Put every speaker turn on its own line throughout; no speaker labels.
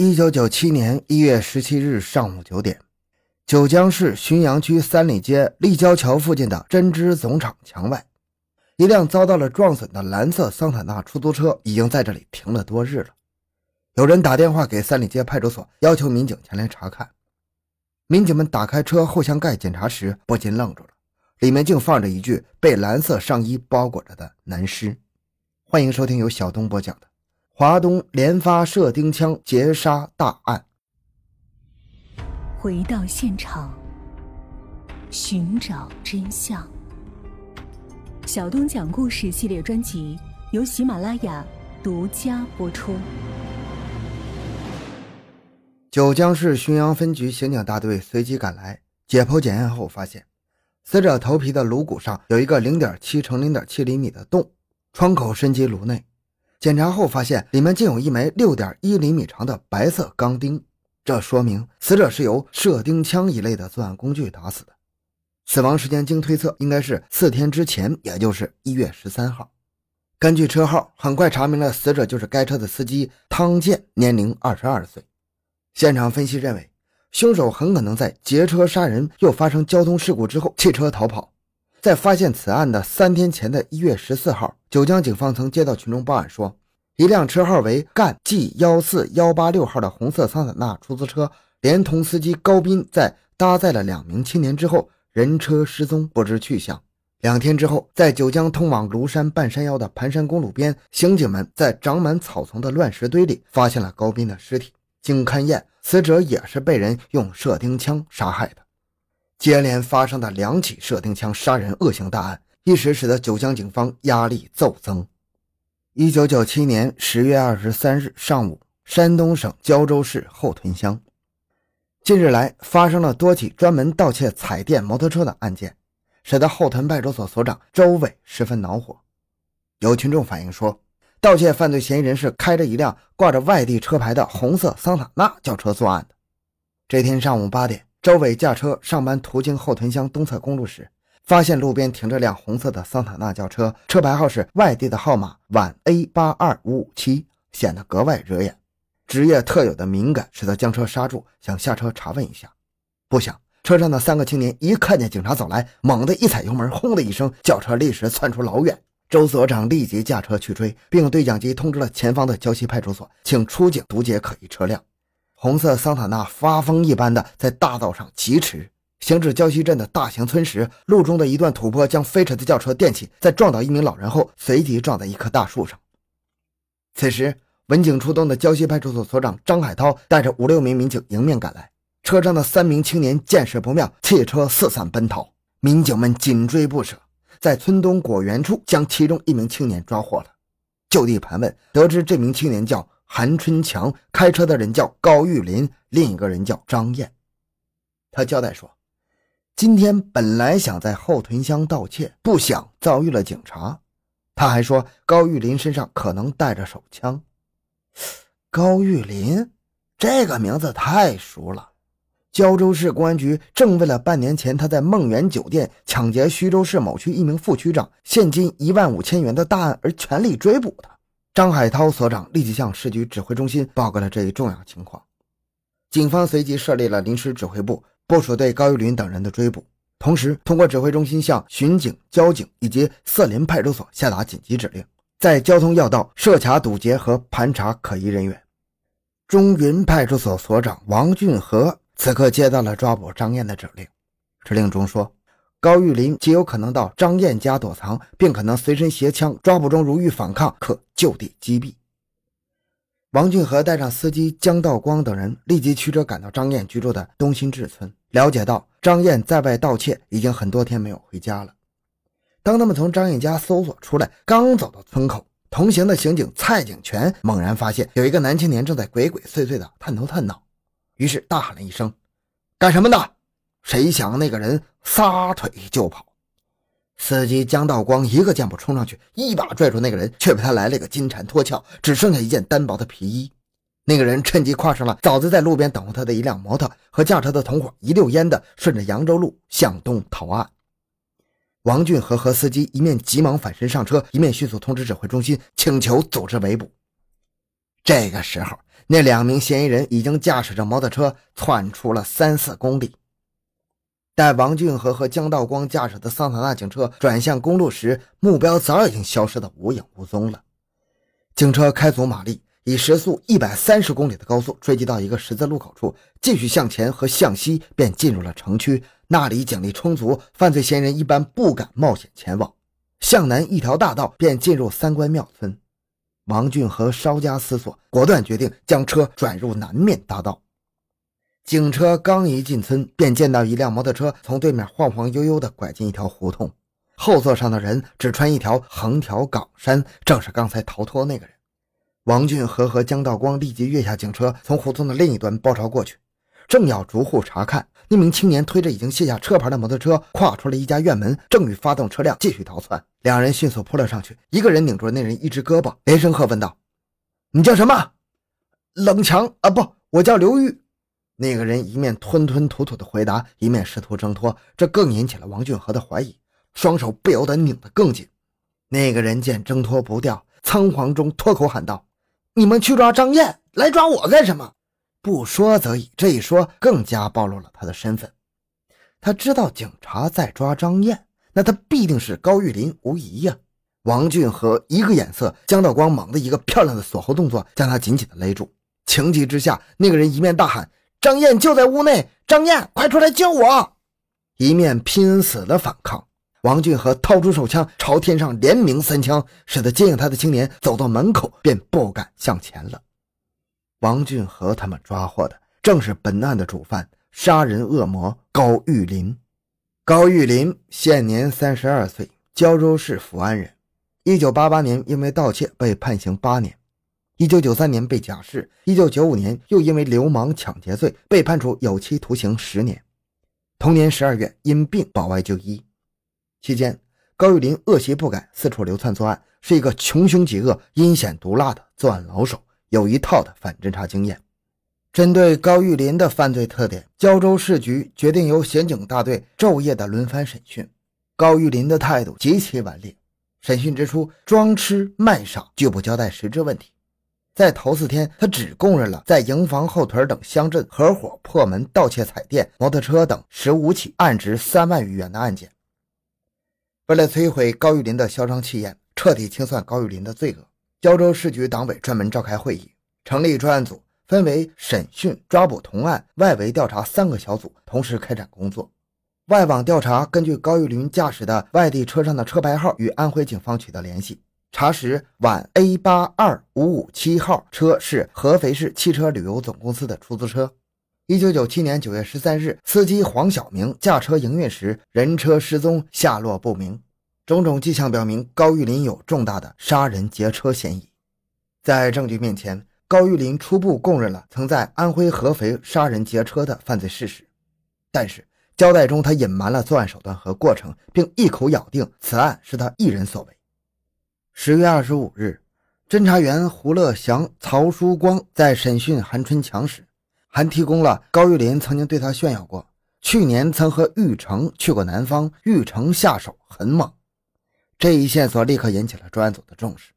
一九九七年一月十七日上午九点，九江市浔阳区三里街立交桥附近的针织总厂墙外，一辆遭到了撞损的蓝色桑塔纳出租车已经在这里停了多日了。有人打电话给三里街派出所，要求民警前来查看。民警们打开车后箱盖检查时，不禁愣住了，里面竟放着一具被蓝色上衣包裹着的男尸。欢迎收听由小东播讲的。华东连发射钉枪劫杀大案。
回到现场，寻找真相。小东讲故事系列专辑由喜马拉雅独家播出。
九江市浔阳分局刑警大队随即赶来解剖检验后，发现死者头皮的颅骨上有一个零点七乘零点七厘米的洞，窗口深及颅内。检查后发现，里面竟有一枚六点一厘米长的白色钢钉，这说明死者是由射钉枪一类的作案工具打死的。死亡时间经推测应该是四天之前，也就是一月十三号。根据车号，很快查明了死者就是该车的司机汤建，年龄二十二岁。现场分析认为，凶手很可能在劫车杀人又发生交通事故之后弃车逃跑。在发现此案的三天前的一月十四号，九江警方曾接到群众报案说，一辆车号为赣 G 幺四幺八六号的红色桑塔纳出租车，连同司机高斌在搭载了两名青年之后，人车失踪，不知去向。两天之后，在九江通往庐山半山腰的盘山公路边，刑警们在长满草丛的乱石堆里发现了高斌的尸体。经勘验，死者也是被人用射钉枪杀害的。接连发生的两起射钉枪杀人恶性大案，一时使得九江警方压力骤增。一九九七年十月二十三日上午，山东省胶州市后屯乡，近日来发生了多起专门盗窃彩电、摩托车的案件，使得后屯派出所所长周伟十分恼火。有群众反映说，盗窃犯罪嫌疑人是开着一辆挂着外地车牌的红色桑塔纳轿车作案的。这天上午八点。周伟驾车上班途经后屯乡东侧公路时，发现路边停着辆红色的桑塔纳轿车，车牌号是外地的号码皖 A 八二五五七，显得格外惹眼。职业特有的敏感使他将车刹住，想下车查问一下。不想车上的三个青年一看见警察走来，猛地一踩油门，轰的一声，轿车立时窜出老远。周所长立即驾车去追，并对讲机通知了前方的郊区派出所，请出警堵截可疑车辆。红色桑塔纳发疯一般的在大道上疾驰，行至胶西镇的大型村时，路中的一段土坡将飞驰的轿车垫起，在撞倒一名老人后，随即撞在一棵大树上。此时，文警出动的胶西派出所所长张海涛带着五六名民警迎面赶来，车上的三名青年见势不妙，弃车四散奔逃。民警们紧追不舍，在村东果园处将其中一名青年抓获了。就地盘问，得知这名青年叫。韩春强开车的人叫高玉林，另一个人叫张燕。他交代说：“今天本来想在后屯乡盗窃，不想遭遇了警察。”他还说，高玉林身上可能带着手枪。高玉林这个名字太熟了，胶州市公安局正为了半年前他在梦园酒店抢劫徐州市某区一名副区长现金一万五千元的大案而全力追捕他。张海涛所长立即向市局指挥中心报告了这一重要情况，警方随即设立了临时指挥部，部署对高玉林等人的追捕，同时通过指挥中心向巡警、交警以及色林派出所下达紧急指令，在交通要道设卡堵截和盘查可疑人员。中云派出所所长王俊和此刻接到了抓捕张燕的指令，指令中说。高玉林极有可能到张燕家躲藏，并可能随身携枪。抓捕中如遇反抗，可就地击毙。王俊和带上司机江道光等人立即驱车赶到张燕居住的东新志村，了解到张燕在外盗窃，已经很多天没有回家了。当他们从张燕家搜索出来，刚走到村口，同行的刑警蔡景全猛然发现有一个男青年正在鬼鬼祟祟的探头探脑，于是大喊了一声：“干什么的？”谁想那个人撒腿就跑，司机江道光一个箭步冲上去，一把拽住那个人，却被他来了个金蝉脱壳，只剩下一件单薄的皮衣。那个人趁机跨上了早就在路边等候他的一辆摩托，和驾车的同伙一溜烟的顺着扬州路向东逃案。王俊和和司机一面急忙返身上车，一面迅速通知指挥中心，请求组织围捕。这个时候，那两名嫌疑人已经驾驶着摩托车窜出了三四公里。待王俊和和江道光驾驶的桑塔纳警车转向公路时，目标早已经消失得无影无踪了。警车开足马力，以时速一百三十公里的高速追击到一个十字路口处，继续向前和向西，便进入了城区。那里警力充足，犯罪嫌疑人一般不敢冒险前往。向南一条大道便进入三官庙村。王俊和稍加思索，果断决定将车转入南面大道。警车刚一进村，便见到一辆摩托车从对面晃晃悠悠地拐进一条胡同。后座上的人只穿一条横条岗衫，正是刚才逃脱那个人。王俊和和江道光立即跃下警车，从胡同的另一端包抄过去。正要逐户查看，那名青年推着已经卸下车牌的摩托车，跨出了一家院门，正欲发动车辆继续逃窜。两人迅速扑了上去，一个人拧住了那人一只胳膊，连声喝问道：“你叫什么？”“冷强啊，不，我叫刘玉。”那个人一面吞吞吐吐的回答，一面试图挣脱，这更引起了王俊和的怀疑。双手不由得拧得更紧。那个人见挣脱不掉，仓皇中脱口喊道：“你们去抓张燕，来抓我干什么？”不说则已，这一说更加暴露了他的身份。他知道警察在抓张燕，那他必定是高玉林，无疑呀。王俊和一个眼色，江道光猛的一个漂亮的锁喉动作，将他紧紧的勒住。情急之下，那个人一面大喊：“张燕就在屋内，张燕，快出来救我！”一面拼死的反抗。王俊和掏出手枪，朝天上连鸣三枪，使得接应他的青年走到门口，便不敢向前了。王俊和他们抓获的正是本案的主犯——杀人恶魔高玉林。高玉林现年三十二岁，胶州市福安人。一九八八年因为盗窃被判刑八年，一九九三年被假释，一九九五年又因为流氓抢劫罪被判处有期徒刑十年。同年十二月因病保外就医。期间，高玉林恶习不改，四处流窜作案，是一个穷凶极恶、阴险毒辣的作案老手，有一套的反侦查经验。针对高玉林的犯罪特点，胶州市局决定由刑警大队昼夜的轮番审讯。高玉林的态度极其顽劣，审讯之初装痴卖傻，拒不交代实质问题。在头四天，他只供认了在营房后屯等乡镇合伙破门盗窃彩电、摩托车等十五起案值三万余元的案件。为了摧毁高玉林的嚣张气焰，彻底清算高玉林的罪恶，胶州市局党委专门召开会议，成立专案组，分为审讯、抓捕同案、外围调查三个小组，同时开展工作。外网调查根据高玉林驾驶的外地车上的车牌号与安徽警方取得联系，查实皖 A 八二五五七号车是合肥市汽车旅游总公司的出租车。一九九七年九月十三日，司机黄晓明驾车营运时，人车失踪，下落不明。种种迹象表明，高玉林有重大的杀人劫车嫌疑。在证据面前，高玉林初步供认了曾在安徽合肥杀人劫车的犯罪事实，但是交代中他隐瞒了作案手段和过程，并一口咬定此案是他一人所为。十月二十五日，侦查员胡乐祥、曹书光在审讯韩春强时。还提供了高玉林曾经对他炫耀过，去年曾和玉成去过南方，玉成下手很猛。这一线索立刻引起了专案组的重视。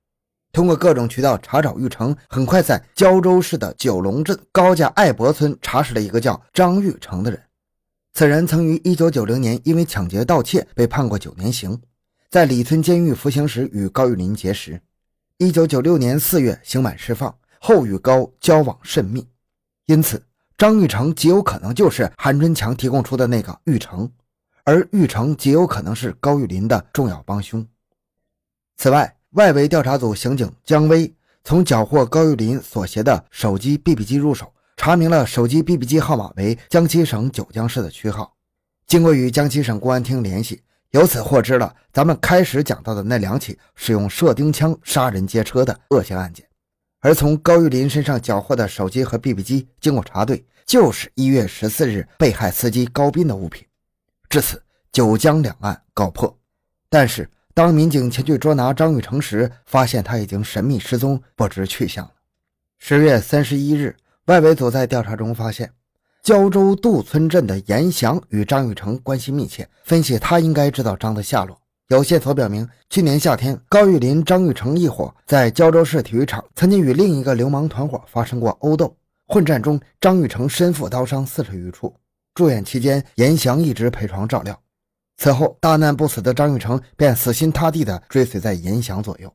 通过各种渠道查找玉成，很快在胶州市的九龙镇高家爱博村查实了一个叫张玉成的人。此人曾于1990年因为抢劫盗窃被判过九年刑，在李村监狱服刑时与高玉林结识。1996年4月刑满释放后，与高交往甚密。因此，张玉成极有可能就是韩春强提供出的那个玉成，而玉成极有可能是高玉林的重要帮凶。此外，外围调查组刑警姜威从缴获高玉林所携的手机 BB 机入手，查明了手机 BB 机号码为江西省九江市的区号。经过与江西省公安厅联系，由此获知了咱们开始讲到的那两起使用射钉枪杀人劫车的恶性案件。而从高玉林身上缴获的手机和 BB 机，经过查对，就是一月十四日被害司机高斌的物品。至此，九江两案告破。但是，当民警前去捉拿张玉成时，发现他已经神秘失踪，不知去向了。十月三十一日，外围组在调查中发现，胶州杜村镇的严祥与张玉成关系密切，分析他应该知道张的下落。有线索表明，去年夏天，高玉林、张玉成一伙在胶州市体育场曾经与另一个流氓团伙发生过殴斗。混战中，张玉成身负刀伤四十余处。住院期间，严翔一直陪床照料。此后，大难不死的张玉成便死心塌地地追随在严翔左右。